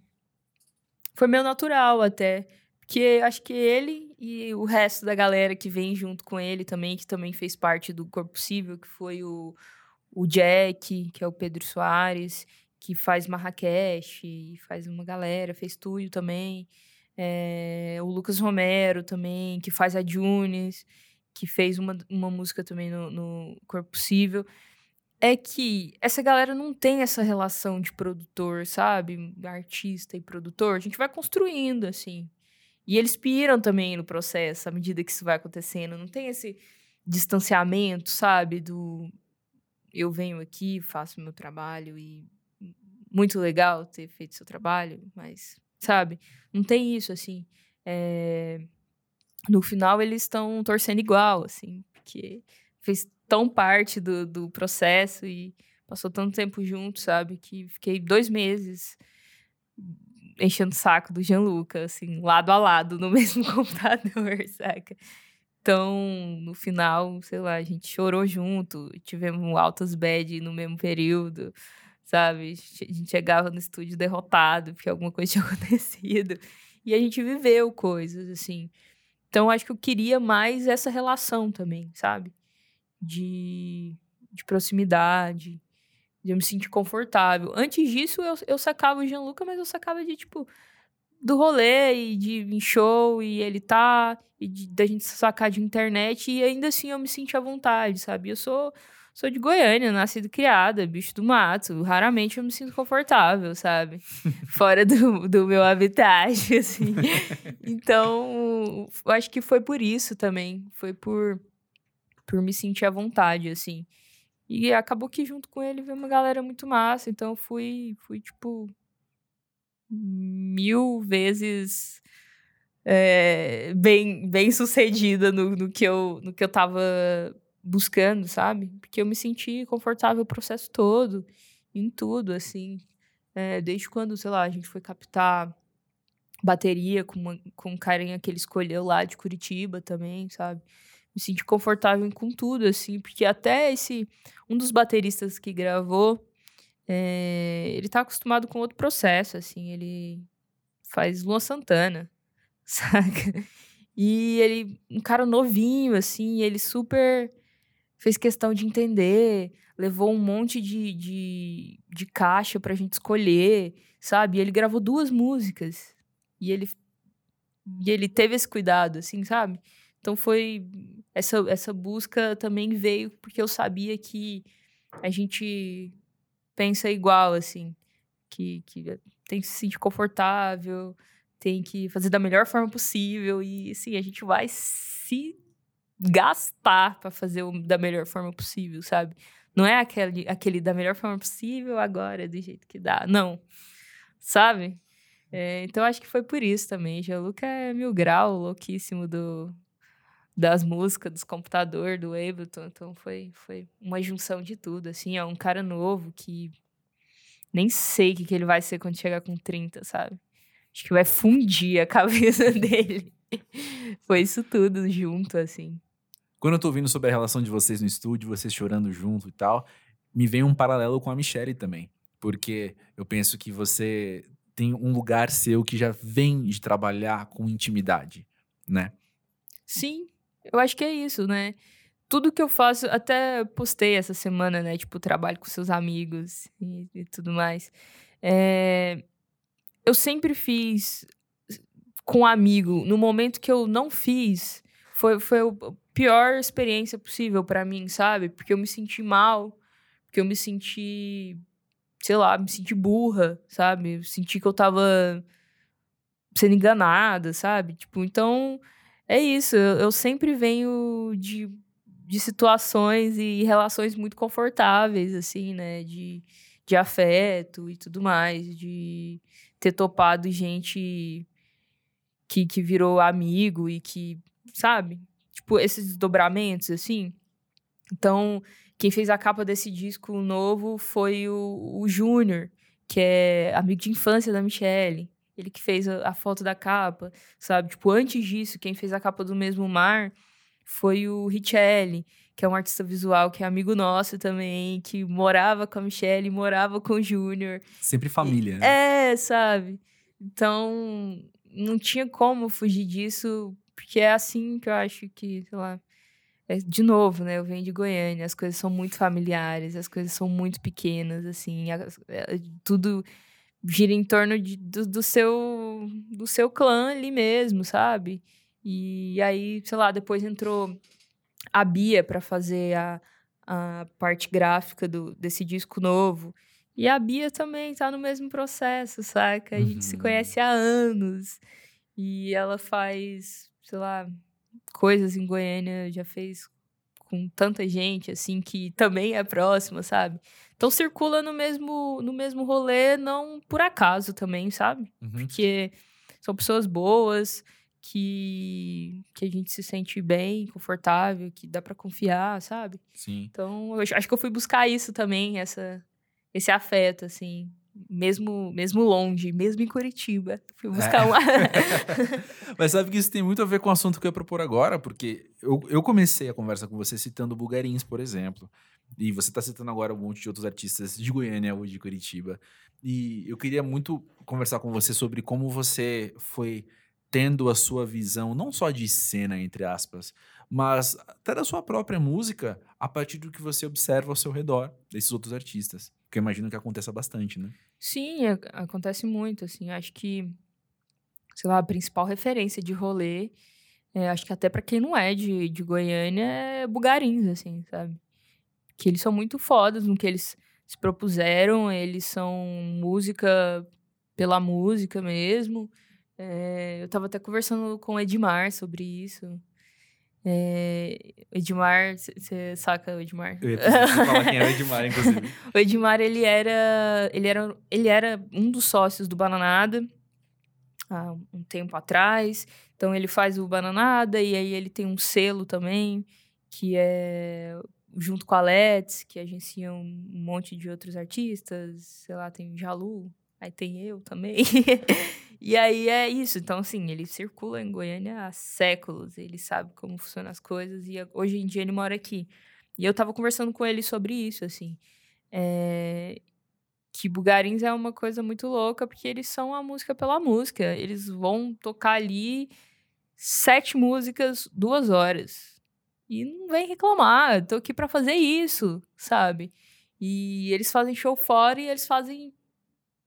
Foi meio natural até. Porque acho que ele e o resto da galera que vem junto com ele também, que também fez parte do Corpo Possível, que foi o, o Jack, que é o Pedro Soares, que faz Marrakech, faz uma galera, fez Túlio também. É, o Lucas Romero também, que faz a Junes, que fez uma, uma música também no, no Corpo Possível. É que essa galera não tem essa relação de produtor, sabe? Artista e produtor. A gente vai construindo, assim. E eles piram também no processo, à medida que isso vai acontecendo. Não tem esse distanciamento, sabe? Do eu venho aqui, faço meu trabalho e muito legal ter feito seu trabalho, mas sabe? Não tem isso, assim. É... No final, eles estão torcendo igual, assim, porque fez tão parte do, do processo e passou tanto tempo junto, sabe? Que fiquei dois meses enchendo o saco do Gianluca, assim, lado a lado, no mesmo computador, saca? Então, no final, sei lá, a gente chorou junto, tivemos altas bad no mesmo período sabe? A gente chegava no estúdio derrotado porque alguma coisa tinha acontecido. E a gente viveu coisas, assim. Então, acho que eu queria mais essa relação também, sabe? De, de proximidade, de eu me sentir confortável. Antes disso, eu, eu sacava o Gianluca, mas eu sacava de, tipo, do rolê e de em show e ele tá, e de, da gente sacar de internet, e ainda assim eu me sentia à vontade, sabe? Eu sou sou de Goiânia, nascido criada, bicho do mato. Raramente eu me sinto confortável, sabe? Fora do, do meu habitat, assim. Então, eu acho que foi por isso também. Foi por, por me sentir à vontade, assim. E acabou que junto com ele veio uma galera muito massa. Então, fui, fui tipo, mil vezes é, bem, bem sucedida no, no, que eu, no que eu tava buscando, sabe? Porque eu me senti confortável o processo todo, em tudo, assim. É, desde quando, sei lá, a gente foi captar bateria com, uma, com um carinha que ele escolheu lá de Curitiba também, sabe? Me senti confortável com tudo, assim, porque até esse. Um dos bateristas que gravou, é, ele tá acostumado com outro processo, assim, ele faz Luan Santana, saca? E ele, um cara novinho, assim, ele super fez questão de entender, levou um monte de, de, de caixa pra gente escolher, sabe? E ele gravou duas músicas. E ele, e ele teve esse cuidado, assim, sabe? Então foi. Essa, essa busca também veio porque eu sabia que a gente pensa igual, assim. Que, que tem que se sentir confortável, tem que fazer da melhor forma possível. E, assim, a gente vai se gastar para fazer o, da melhor forma possível, sabe? Não é aquele, aquele da melhor forma possível agora, do jeito que dá. Não. Sabe? É, então acho que foi por isso também. Luca é mil grau, louquíssimo do, das músicas, dos computadores, do Ableton. Então foi, foi uma junção de tudo. Assim, é um cara novo que nem sei o que, que ele vai ser quando chegar com 30, sabe? Acho que vai fundir a cabeça dele. foi isso tudo junto, assim. Quando eu tô ouvindo sobre a relação de vocês no estúdio, vocês chorando junto e tal, me vem um paralelo com a Michelle também. Porque eu penso que você tem um lugar seu que já vem de trabalhar com intimidade, né? Sim, eu acho que é isso, né? Tudo que eu faço, até postei essa semana, né? Tipo, trabalho com seus amigos e, e tudo mais. É, eu sempre fiz com um amigo. No momento que eu não fiz, foi, foi o pior experiência possível para mim, sabe? Porque eu me senti mal, porque eu me senti, sei lá, me senti burra, sabe? Eu senti que eu tava sendo enganada, sabe? Tipo, então é isso. Eu, sempre venho de, de situações e relações muito confortáveis, assim, né? De, de afeto e tudo mais, de ter topado gente que, que virou amigo e que, sabe? Tipo, esses desdobramentos, assim. Então, quem fez a capa desse disco novo foi o, o Júnior, que é amigo de infância da Michelle. Ele que fez a, a, foto da capa, sabe? Tipo, antes disso, quem fez a capa do mesmo mar foi o Richelli, que é um artista visual que é amigo nosso também, que morava com a Michelle, morava com o Júnior. Sempre família. né? É, sabe? Então, não tinha como fugir disso, porque é assim que eu acho que, sei lá. É, de novo, né? Eu venho de Goiânia, as coisas são muito familiares, as coisas são muito pequenas, assim, a, é, tudo gira em torno de, do, do, seu do seu clã ali mesmo, sabe? E aí, sei lá, depois entrou a Bia para fazer a, a parte gráfica do, desse disco novo. E a Bia também tá no mesmo processo, saca? A gente uhum. se conhece há anos. E ela faz, sei lá, coisas em Goiânia, já fez com tanta gente, assim, que também é próxima, sabe? Então circula no mesmo, no mesmo rolê, não por acaso também, sabe? Uhum. Porque são pessoas boas, que, que a gente se sente bem, confortável, que dá para confiar, sabe? Sim. Então, eu acho que eu fui buscar isso também, essa, esse afeto, assim, mesmo mesmo longe, mesmo em Curitiba. Fui buscar é. uma. Mas sabe que isso tem muito a ver com o assunto que eu ia propor agora, porque eu, eu comecei a conversa com você citando Bulgarins, por exemplo. E você está citando agora um monte de outros artistas de Goiânia ou de Curitiba. E eu queria muito conversar com você sobre como você foi tendo a sua visão, não só de cena, entre aspas, mas até da sua própria música, a partir do que você observa ao seu redor, desses outros artistas. Que eu imagino que aconteça bastante, né? Sim, acontece muito, assim. Acho que, sei lá, a principal referência de rolê, é, acho que até para quem não é de, de Goiânia, é Bugarins, assim, sabe? Que eles são muito fodas no que eles se propuseram, eles são música pela música mesmo. É, eu estava até conversando com o Edmar sobre isso. É, Edmar, você saca o Edmar? Eu ia falar quem era o Edmar, inclusive. o Edmar, ele era, ele, era, ele era um dos sócios do Bananada há um tempo atrás. Então, ele faz o Bananada e aí ele tem um selo também, que é junto com a Let's, que agencia um monte de outros artistas. Sei lá, tem Jalu, aí tem eu também. E aí é isso. Então, assim, ele circula em Goiânia há séculos. Ele sabe como funcionam as coisas. E hoje em dia ele mora aqui. E eu tava conversando com ele sobre isso, assim. É... Que Bugarins é uma coisa muito louca, porque eles são a música pela música. Eles vão tocar ali sete músicas, duas horas. E não vem reclamar, tô aqui para fazer isso, sabe? E eles fazem show fora e eles fazem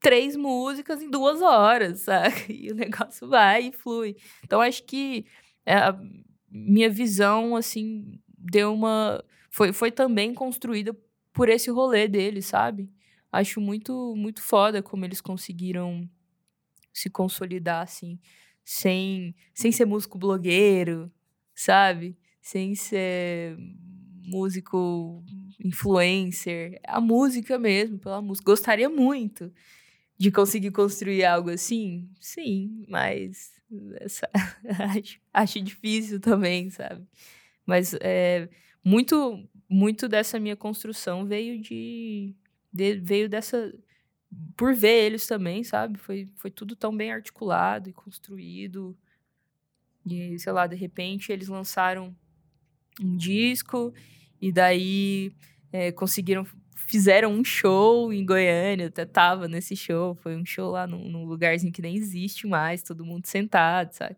três músicas em duas horas, sabe? E o negócio vai e flui. Então, acho que a minha visão, assim, deu uma. Foi, foi também construída por esse rolê deles, sabe? Acho muito, muito foda como eles conseguiram se consolidar, assim, sem, sem ser músico blogueiro, sabe? Sem ser músico influencer. A música mesmo, pela música. Gostaria muito de conseguir construir algo assim? Sim, mas essa, acho, acho difícil também, sabe? Mas é, muito, muito dessa minha construção veio de, de, veio dessa por ver eles também, sabe? Foi, foi tudo tão bem articulado e construído. E, sei lá, de repente eles lançaram um disco e daí é, conseguiram fizeram um show em Goiânia, eu até tava nesse show, foi um show lá num, num lugarzinho que nem existe mais, todo mundo sentado, sabe?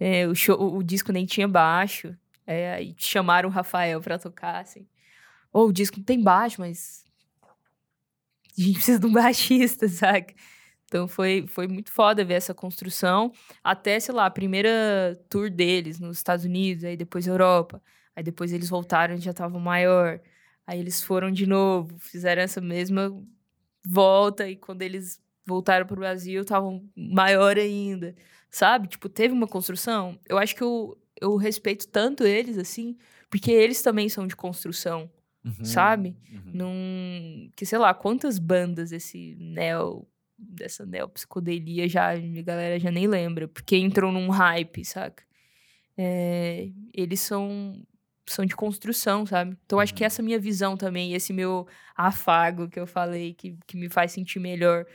É, o, show, o, o, disco nem tinha baixo, é, aí chamaram o Rafael pra tocar, assim. Ou oh, o disco não tem baixo, mas a gente precisa de um baixista, sabe? Então foi, foi muito foda ver essa construção. Até, sei lá, a primeira tour deles nos Estados Unidos, aí depois Europa. Aí depois eles voltaram e já estavam maior. Aí eles foram de novo, fizeram essa mesma volta e quando eles voltaram para o Brasil, estavam maior ainda, sabe? Tipo, teve uma construção. Eu acho que eu, eu respeito tanto eles, assim, Porque eles também são de construção, Uhum, sabe? uhum. num. Que sei lá, quantas bandas esse neo. Dessa neopsicodelia já. A galera já nem lembra. Porque entrou num hype, saca? É, eles são. São de construção, sabe? Então, acho que Uhum. essa minha visão também, esse meu afago que eu falei, que, que me faz sentir melhor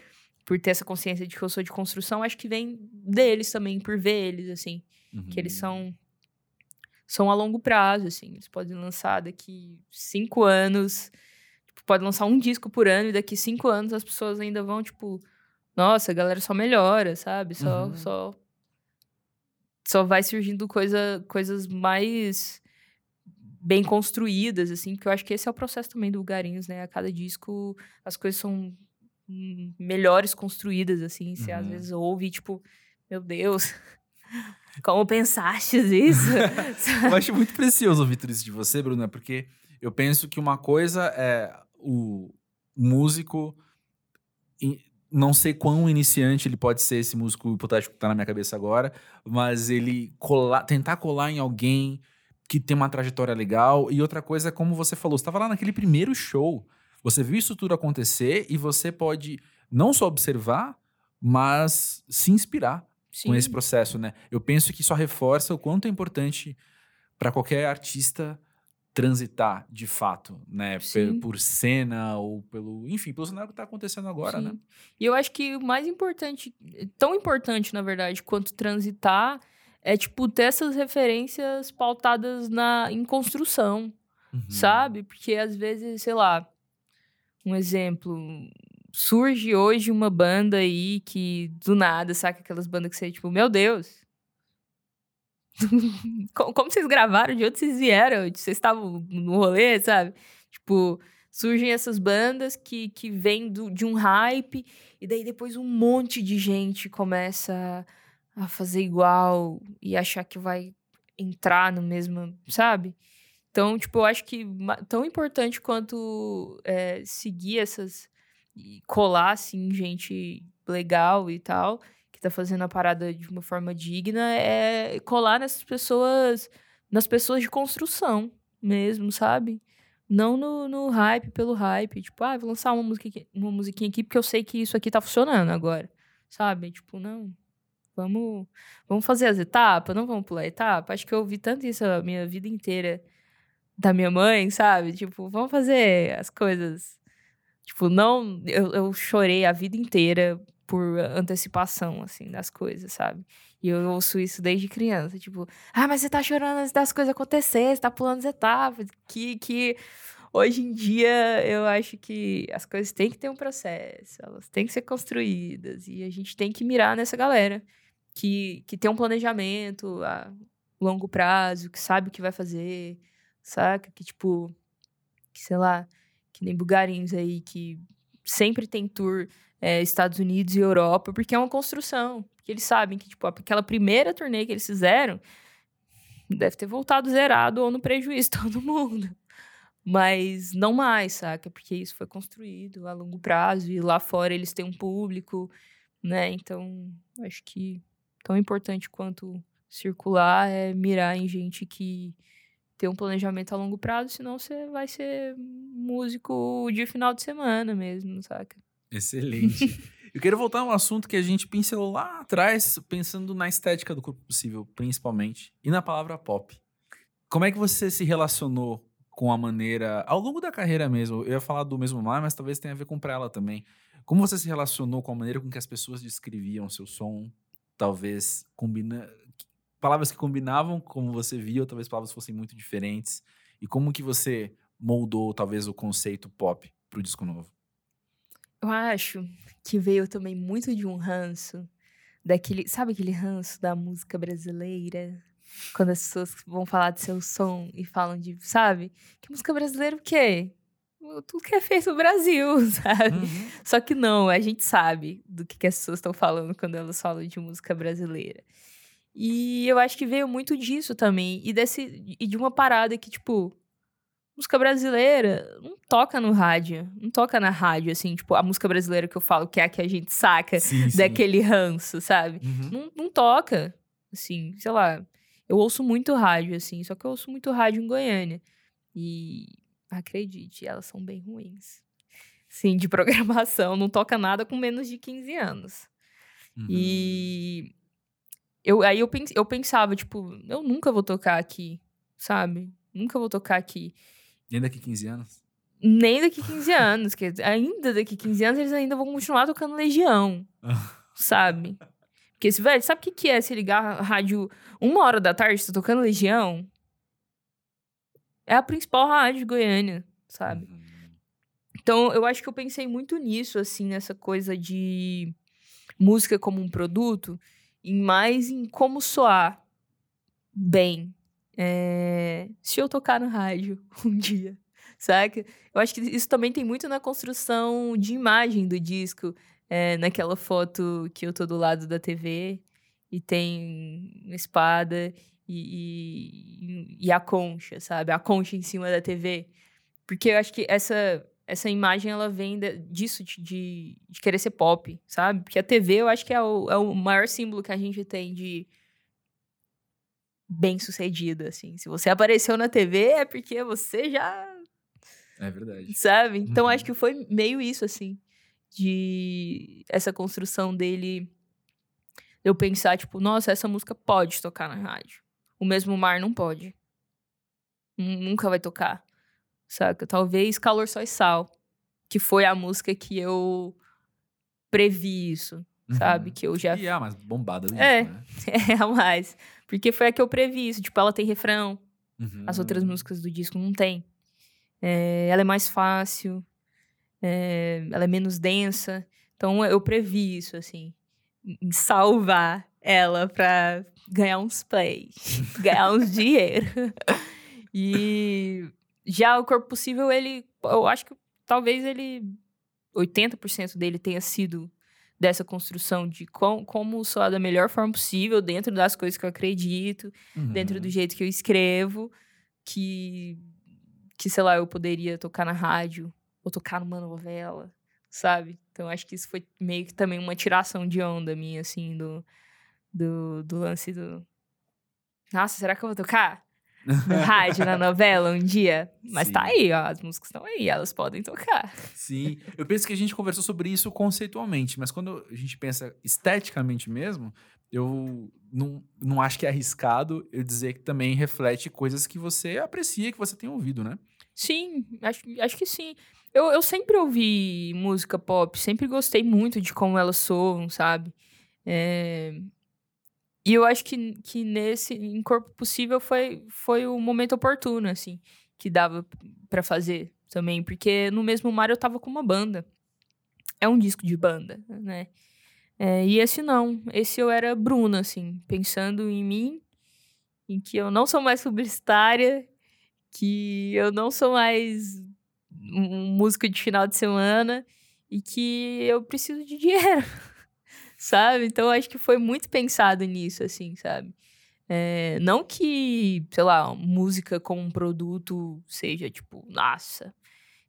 por ter essa consciência de que eu sou de construção, acho que vem deles também, por ver eles, assim. Que eles Uhum. são são a longo prazo, assim. Eles podem lançar daqui cinco anos. Tipo, pode lançar um disco por ano e daqui cinco anos as pessoas ainda vão, tipo, nossa, a galera só melhora, sabe? Só, Uhum. só, só vai surgindo coisa, coisas mais bem construídas, assim, porque eu acho que esse é o processo também do Garinhos, né? A cada disco as coisas são melhores construídas, assim. Você às Uhum. vezes ouve, tipo, meu Deus, como pensastes isso? Eu acho muito precioso ouvir tudo isso de você, Bruna, porque eu penso que uma coisa é o músico. Não sei quão iniciante ele pode ser, esse músico hipotético que tá na minha cabeça agora, mas ele colar, tentar colar em alguém que tem uma trajetória legal. E outra coisa é como você falou, você estava lá naquele primeiro show, você viu isso tudo acontecer e você pode não só observar, mas se inspirar com esse Sim. processo, né? Eu penso que isso reforça o quanto é importante para qualquer artista transitar de fato, né? Sim. Por cena ou pelo, enfim, pelo cenário que tá acontecendo agora, né? Sim. E eu acho que o mais importante, tão importante, na verdade, quanto transitar, é, tipo, ter essas referências pautadas na, em construção, Uhum. sabe? Porque às vezes, sei lá, um exemplo, surge hoje uma banda aí que do nada, saca aquelas bandas que você, tipo, meu Deus. Co- Como vocês gravaram? De onde vocês vieram? Vocês estavam no rolê, sabe? Tipo, surgem essas bandas que, que vêm do- de um hype, e daí depois um monte de gente começa a fazer igual e achar que vai entrar no mesmo, sabe? Então, tipo, eu acho que tão importante quanto é, seguir essas. colar, assim, gente legal e tal, que tá fazendo a parada de uma forma digna, é colar nessas pessoas, nas pessoas de construção mesmo, sabe? Não no, no hype pelo hype. Tipo, ah, vou lançar uma, aqui- uma musiquinha aqui porque eu sei que isso aqui tá funcionando agora. Sabe? Tipo, não. Vamos, vamos fazer as etapas, não vamos pular etapa. Acho que eu ouvi tanto isso a minha vida inteira da minha mãe, sabe? Tipo, vamos fazer as coisas. Tipo, não. Eu, eu chorei a vida inteira por antecipação, assim, das coisas, sabe? E eu ouço isso desde criança. Tipo, ah, mas você tá chorando antes das coisas acontecerem, você tá pulando as etapas. Que, que hoje em dia eu acho que as coisas têm que ter um processo, elas têm que ser construídas. E a gente tem que mirar nessa galera que, que tem um planejamento a longo prazo, que sabe o que vai fazer, saca? Que, tipo, que sei lá, que nem bugarins aí, que sempre tem tour é, Estados Unidos e Europa, porque é uma construção. Porque eles sabem que, tipo, aquela primeira turnê que eles fizeram deve ter voltado zerado ou no prejuízo todo mundo. Mas não mais, saca? Porque isso foi construído a longo prazo e lá fora eles têm um público, né? Então, acho que tão importante quanto circular é mirar em gente que tem um planejamento a longo prazo, senão você vai ser músico de final de semana mesmo, saca? Excelente. Eu quero voltar a um assunto que a gente pincelou lá atrás, pensando na estética do corpo possível, principalmente, e na palavra pop. Como é que você se relacionou com a maneira, ao longo da carreira mesmo, eu ia falar do mesmo mar, mas talvez tenha a ver com pra ela também. Como você se relacionou com a maneira com que as pessoas descreviam seu som? Talvez combina... palavras que combinavam como você via, ou talvez palavras fossem muito diferentes. E como que você moldou, talvez, o conceito pop pro disco novo? Eu acho que veio também muito de um ranço daquele, sabe aquele ranço da música brasileira? Quando as pessoas vão falar de seu som e falam de, sabe? Que música brasileira o quê? Tudo que é feito no Brasil, sabe? Uhum. Só que não, a gente sabe do que, que as pessoas estão falando quando elas falam de música brasileira. E eu acho que veio muito disso também. E, desse, e de uma parada que, tipo, música brasileira não toca no rádio. Não toca na rádio, assim, tipo, a música brasileira que eu falo, que é a que a gente saca Sim, sim. daquele ranço, sabe? Uhum. Não, não toca. Assim, sei lá. Eu ouço muito rádio, assim, só que eu ouço muito rádio em Goiânia. E acredite, elas são bem ruins. Sim, de programação, não toca nada com menos de 15 anos. Uhum. E eu, aí eu, pens, eu pensava, tipo, eu nunca vou tocar aqui, sabe? Nunca vou tocar aqui. Nem daqui 15 anos? Nem daqui 15 anos. que ainda daqui 15 anos eles ainda vão continuar tocando Legião, sabe? Porque, velho, sabe o que, que é se ligar a rádio uma hora da tarde, tá tocando Legião? É a principal rádio de Goiânia, sabe? Uhum. Então, eu acho que eu pensei muito nisso, assim, nessa coisa de música como um produto e mais em como soar bem. É... Se eu tocar no rádio um dia, saca? Eu acho que isso também tem muito na construção de imagem do disco. É, naquela foto que eu tô do lado da TV e tem uma espada e, e, e, a concha, sabe? A concha em cima da TV. Porque eu acho que essa essa imagem ela vem de, disso, de, de, querer ser pop, sabe? Porque a TV eu acho que é o, é o maior símbolo que a gente tem de bem sucedida, assim. Se você apareceu na TV é porque você já. É verdade. Sabe? Então uhum. acho que foi meio isso, assim. De essa construção dele. Eu pensar, tipo, nossa, essa música pode tocar na rádio. O mesmo mar não pode. Nunca vai tocar saca? Talvez Calor, Só e Sal, que foi a música que eu previ isso, uhum. sabe? Que eu já... E é a mais bombada do é, disco, né? É a mais. Porque foi a que eu previ isso. Tipo, ela tem refrão. Uhum. As outras músicas do disco não tem. É, ela é mais fácil. É, ela é menos densa. Então, eu previ isso, assim. Em salvar ela pra ganhar uns plays. ganhar uns dinheiro. e já o Corpo Possível, ele. Eu acho que talvez ele. 80% dele tenha sido dessa construção de com, como soar da melhor forma possível, dentro das coisas que eu acredito, uhum. dentro do jeito que eu escrevo, que, que, sei lá, eu poderia tocar na rádio ou tocar numa novela, sabe? Então acho que isso foi meio que também uma tiração de onda minha, assim, do, do, do lance do. Nossa, será que eu vou tocar? no rádio, na novela, um dia. Mas tá Sim. tá aí, ó, as músicas estão aí, elas podem tocar. Sim, eu penso que a gente conversou sobre isso conceitualmente, mas quando a gente pensa esteticamente mesmo, eu não, não acho que é arriscado eu dizer que também reflete coisas que você aprecia, que você tem ouvido, né? Sim, acho, acho que sim. Eu, eu sempre ouvi música pop, sempre gostei muito de como elas soam, sabe? É, e eu acho que, que nesse, em Corpo Possível, foi, foi o momento oportuno, assim, que dava para fazer também. Porque no mesmo mar eu tava com uma banda. É um disco de banda, né? É, e esse não. Esse eu era Bruna, assim, pensando em mim, em que eu não sou mais publicitária, que eu não sou mais um músico de final de semana e que eu preciso de dinheiro sabe? Então acho que foi muito pensado nisso, assim, sabe? É, não que, sei lá, música como um produto seja tipo, nossa,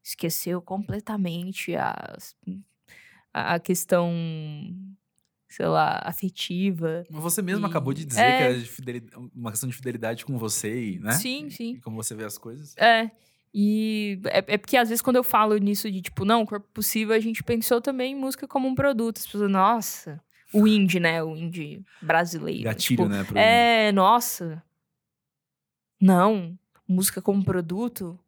esqueceu completamente a, a questão, sei lá, afetiva. Mas você mesmo e... acabou de dizer é... que era uma questão de fidelidade com você, né? Sim, sim. E como você vê as coisas. É. E é, é, porque às vezes quando eu falo nisso de tipo, não, corpo possível, a gente pensou também em música como um produto. As pessoas, nossa, o indie, né? O indie brasileiro. Gatilho, tipo, né? Pro é, nossa. Não, música como produto.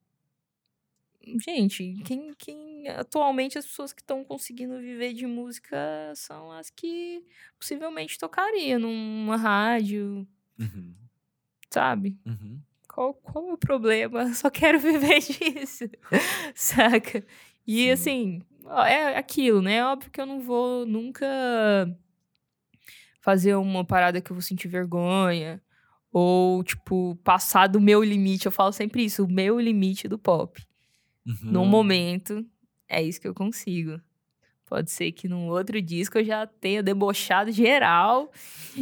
Gente, quem, quem atualmente as pessoas que estão conseguindo viver de música são as que possivelmente tocaria numa rádio, uhum. sabe? Uhum. Qual, qual é o problema? Só quero viver disso, saca? E Sim. assim, é aquilo, né? Óbvio que eu não vou nunca fazer uma parada que eu vou sentir vergonha. Ou, tipo, passar do meu limite. Eu falo sempre isso, o meu limite do pop. Uhum. No momento, é isso que eu consigo. Pode ser que num outro disco eu já tenha debochado geral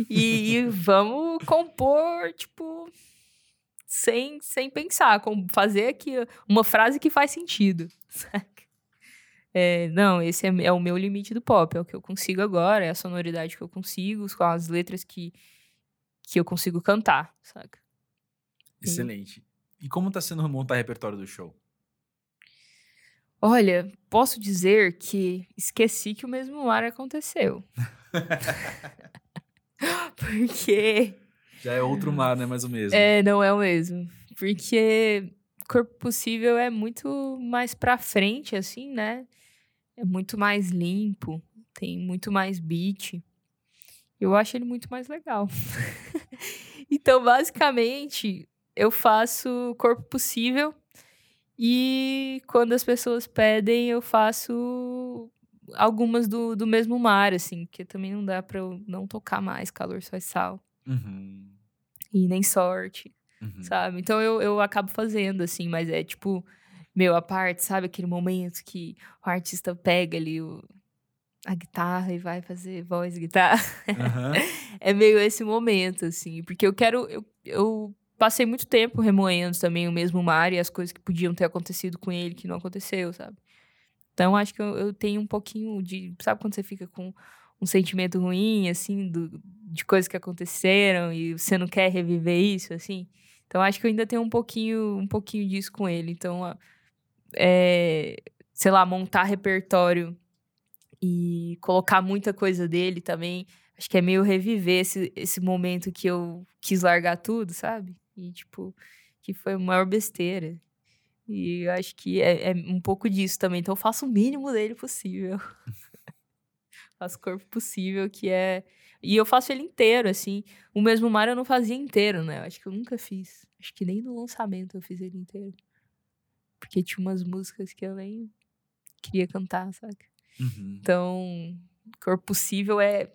e, e vamos compor, tipo, sem, sem pensar, fazer aqui uma frase que faz sentido. É, não, esse é, é, o meu limite do pop, é o que eu consigo agora, é a sonoridade que eu consigo, com as letras que, que eu consigo cantar, saca? Excelente. E como tá sendo montar repertório do show? Olha, posso dizer que esqueci que o mesmo mar aconteceu. Porque. Já é outro mar, né? Mais o mesmo. É, não é o mesmo. Porque Corpo Possível é muito mais pra frente, assim, né? É muito mais limpo, tem muito mais beat. Eu acho ele muito mais legal. então, basicamente, eu faço Corpo Possível e quando as pessoas pedem, eu faço algumas do, do mesmo mar, assim, que também não dá pra eu não tocar mais Calor Só Sal. Uhum. E nem Sorte, Uhum. sabe? Então eu, eu acabo fazendo, assim, mas é tipo, meu, a parte, sabe? Aquele momento que o artista pega ali o, a guitarra e vai fazer voz e guitarra. Aham. é meio esse momento, assim, porque eu quero. Eu, eu passei muito tempo remoendo também o mesmo mar e as coisas que podiam ter acontecido com ele que não aconteceu, sabe? Então acho que eu, eu tenho um pouquinho de. Sabe quando você fica com um sentimento ruim, assim, do, de coisas que aconteceram e você não quer reviver isso, assim? Então acho que eu ainda tenho um pouquinho, um pouquinho disso com ele. Então, a- é, sei lá, montar repertório e colocar muita coisa dele também. Acho que é meio reviver esse, esse momento que eu quis largar tudo, sabe? E, tipo, que foi a maior besteira. E eu acho que é, é um pouco disso também. Então eu faço o mínimo dele possível. faço o corpo possível, que é. E eu faço ele inteiro, assim. O mesmo mar eu não fazia inteiro, né? Eu acho que eu nunca fiz. Acho que nem no lançamento eu fiz ele inteiro. Porque tinha umas músicas que eu nem queria cantar, sabe? Uhum. Então, Corpo Possível é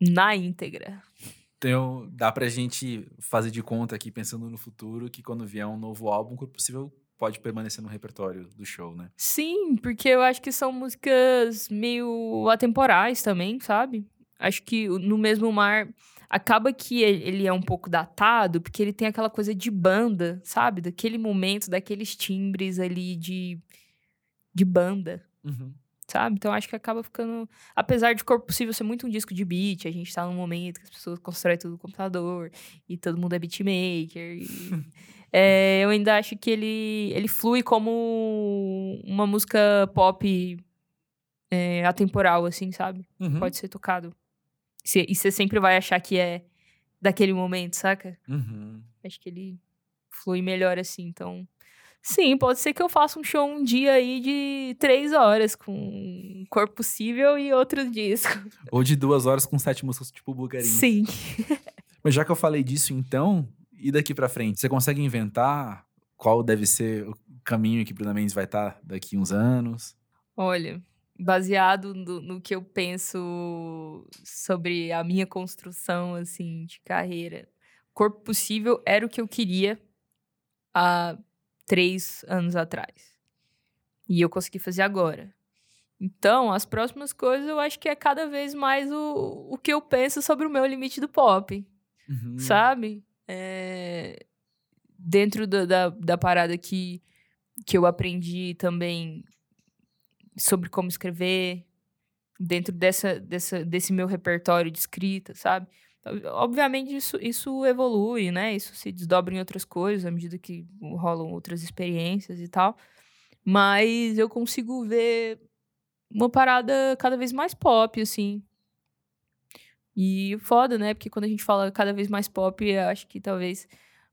na íntegra. Então, dá pra gente fazer de conta aqui, pensando no futuro, que quando vier um novo álbum, que possível pode permanecer no repertório do show, né? Sim, porque eu acho que são músicas meio atemporais também, sabe? Acho que No Mesmo Mar acaba que ele ele é um pouco datado, porque ele tem aquela coisa de banda, sabe? Daquele momento, daqueles timbres ali de, de banda. Uhum. sabe? Então acho que acaba ficando. Apesar de Corpo Possível ser muito um disco de beat, a gente tá num momento que as pessoas constroem tudo no computador e todo mundo é beatmaker. E, é, eu ainda acho que ele, ele flui como uma música pop é, atemporal, assim, sabe? Uhum. Pode ser tocado. E você sempre vai achar que é daquele momento, saca? Uhum. Acho que ele flui melhor assim, então. Sim, pode ser que eu faça um show um dia aí de três horas com Corpo Possível e outro disco. Ou de duas horas com sete músicas, tipo Bulgarinho. Sim. Mas já que eu falei disso, então, e daqui pra frente? Você consegue inventar qual deve ser o caminho que Bruna Mendes vai estar daqui uns anos? Olha, baseado no, no que eu penso sobre a minha construção, assim, de carreira, Corpo Possível era o que eu queria há três anos atrás. E eu consegui fazer agora. Então, as próximas coisas eu acho que é cada vez mais o, o que eu penso sobre o meu limite do pop Uhum. sabe? É, Dentro da, da, da parada que, que eu aprendi também sobre como escrever, dentro dessa, dessa, desse meu repertório de escrita, sabe? Obviamente isso, isso evolui, né? Isso se desdobra em outras coisas à medida que rolam outras experiências e tal. Mas eu consigo ver uma parada cada vez mais pop, assim. E foda, né? Porque quando a gente fala cada vez mais pop, eu acho que talvez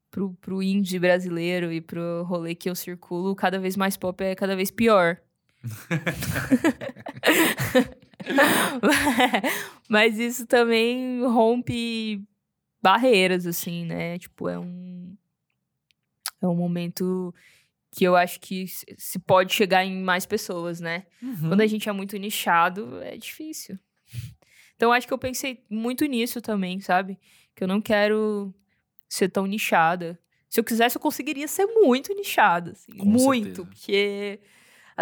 pro, pro indie brasileiro e pro rolê que eu circulo, cada vez mais pop é cada vez pior. Mas isso também rompe barreiras, assim, né? Tipo, é um. É um momento que eu acho que se- pode chegar em mais pessoas, né? Uhum. Quando a gente é muito nichado, é difícil. Então, acho que eu pensei muito nisso também, sabe? Que eu não quero ser tão nichada. Se eu quisesse, eu conseguiria ser muito nichada. Assim, muito. certeza. Porque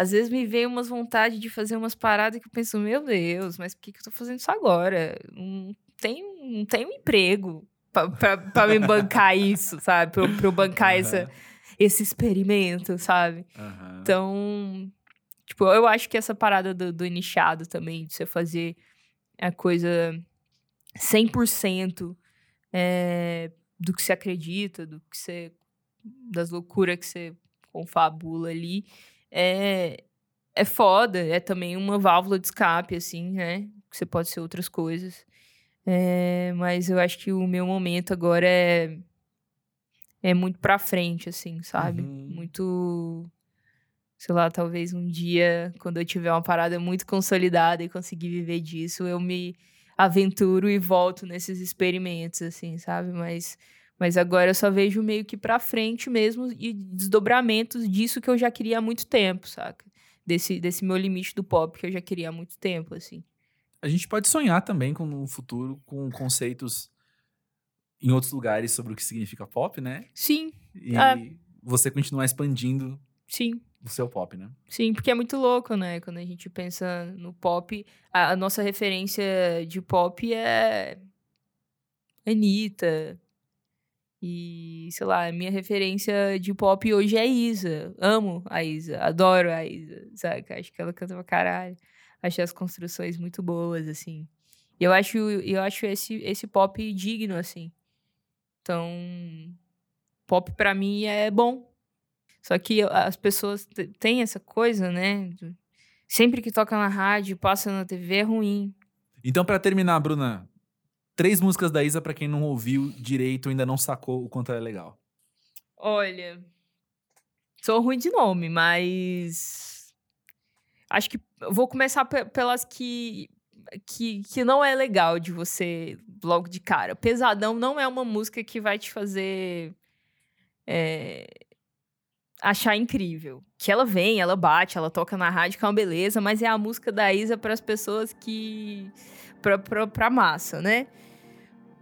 às vezes me vem umas vontades de fazer umas paradas que eu penso, meu Deus, mas por que, que eu tô fazendo isso agora? Não tem, não tem um emprego pra me bancar isso, sabe? Pra, eu- pra eu bancar essa, Aham. esse experimento, sabe? Aham. Então, tipo, eu acho que essa parada do, do nichado também, de você fazer a coisa 100% é, do que você acredita, do que você. das loucuras que você confabula ali. É, é foda, é também uma válvula de escape, assim, né? Você pode ser outras coisas. É, mas eu acho que o meu momento agora é. É muito pra frente, assim, sabe? Uhum. Muito. Sei lá, talvez um dia, quando eu tiver uma parada muito consolidada e conseguir viver disso, eu me aventuro e volto nesses experimentos, assim, sabe? Mas, mas agora eu só vejo meio que pra frente mesmo e desdobramentos disso que eu já queria há muito tempo, saca? Desse, desse meu limite do pop que eu já queria há muito tempo, assim. A gente pode sonhar também com um futuro com conceitos em outros lugares sobre o que significa pop, né? Sim, E É. você continuar expandindo sim. o seu pop, né? Sim, porque é muito louco, né? Quando a gente pensa no pop, a, a nossa referência de pop é Anitta. E, sei lá, a minha referência de pop hoje é Isa. Amo a Isa, adoro a Isa, sabe? Acho que ela canta pra caralho. Acho as construções muito boas, assim. E eu acho, eu acho esse, esse pop digno, assim. Então, pop pra mim é bom. Só que as pessoas têm essa coisa, né? Sempre que toca na rádio, passa na TV, é ruim. Então, pra terminar, Bruna, três músicas da Isa pra quem não ouviu direito, ainda não sacou o quanto ela é legal. Olha, sou ruim de nome, mas acho que vou começar pe- pelas que, que que não é legal de você logo de cara. Pesadão não é uma música que vai te fazer é, achar incrível. Que ela vem, ela bate, ela toca na rádio, que é uma beleza, mas é a música da Isa para as pessoas que pra, pra, pra massa, né?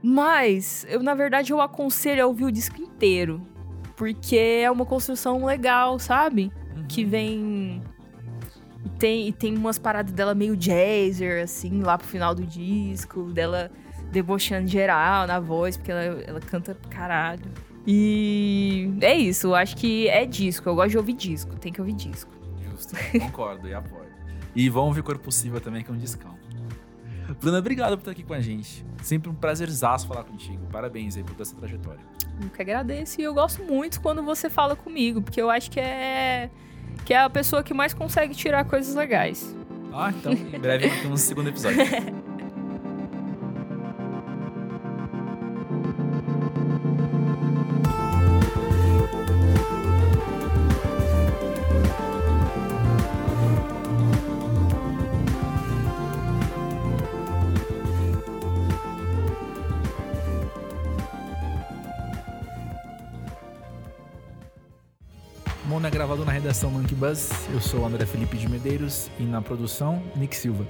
Mas, eu, na verdade, eu aconselho a ouvir o disco inteiro. Porque é uma construção legal, sabe? Que vem. E tem, e tem umas paradas dela meio jazzer, assim, lá pro final do disco. Dela debochando geral na voz, porque ela, ela canta pra caralho. E é isso, eu acho que é disco. Eu gosto de ouvir disco, tem que ouvir disco. Justo, concordo e apoio. E vão ouvir Corpo Possível também, que é um discão. Bruna, obrigado por estar aqui com a gente. Sempre um prazerzaço falar contigo. Parabéns aí por toda essa trajetória. Eu que agradeço e eu gosto muito quando você fala comigo, porque eu acho que é que é a pessoa que mais consegue tirar coisas legais. Ah, então em breve temos um segundo episódio. gravado na redação Monkey Buzz. Eu sou o André Felipe de Medeiros e na produção, Nick Silva.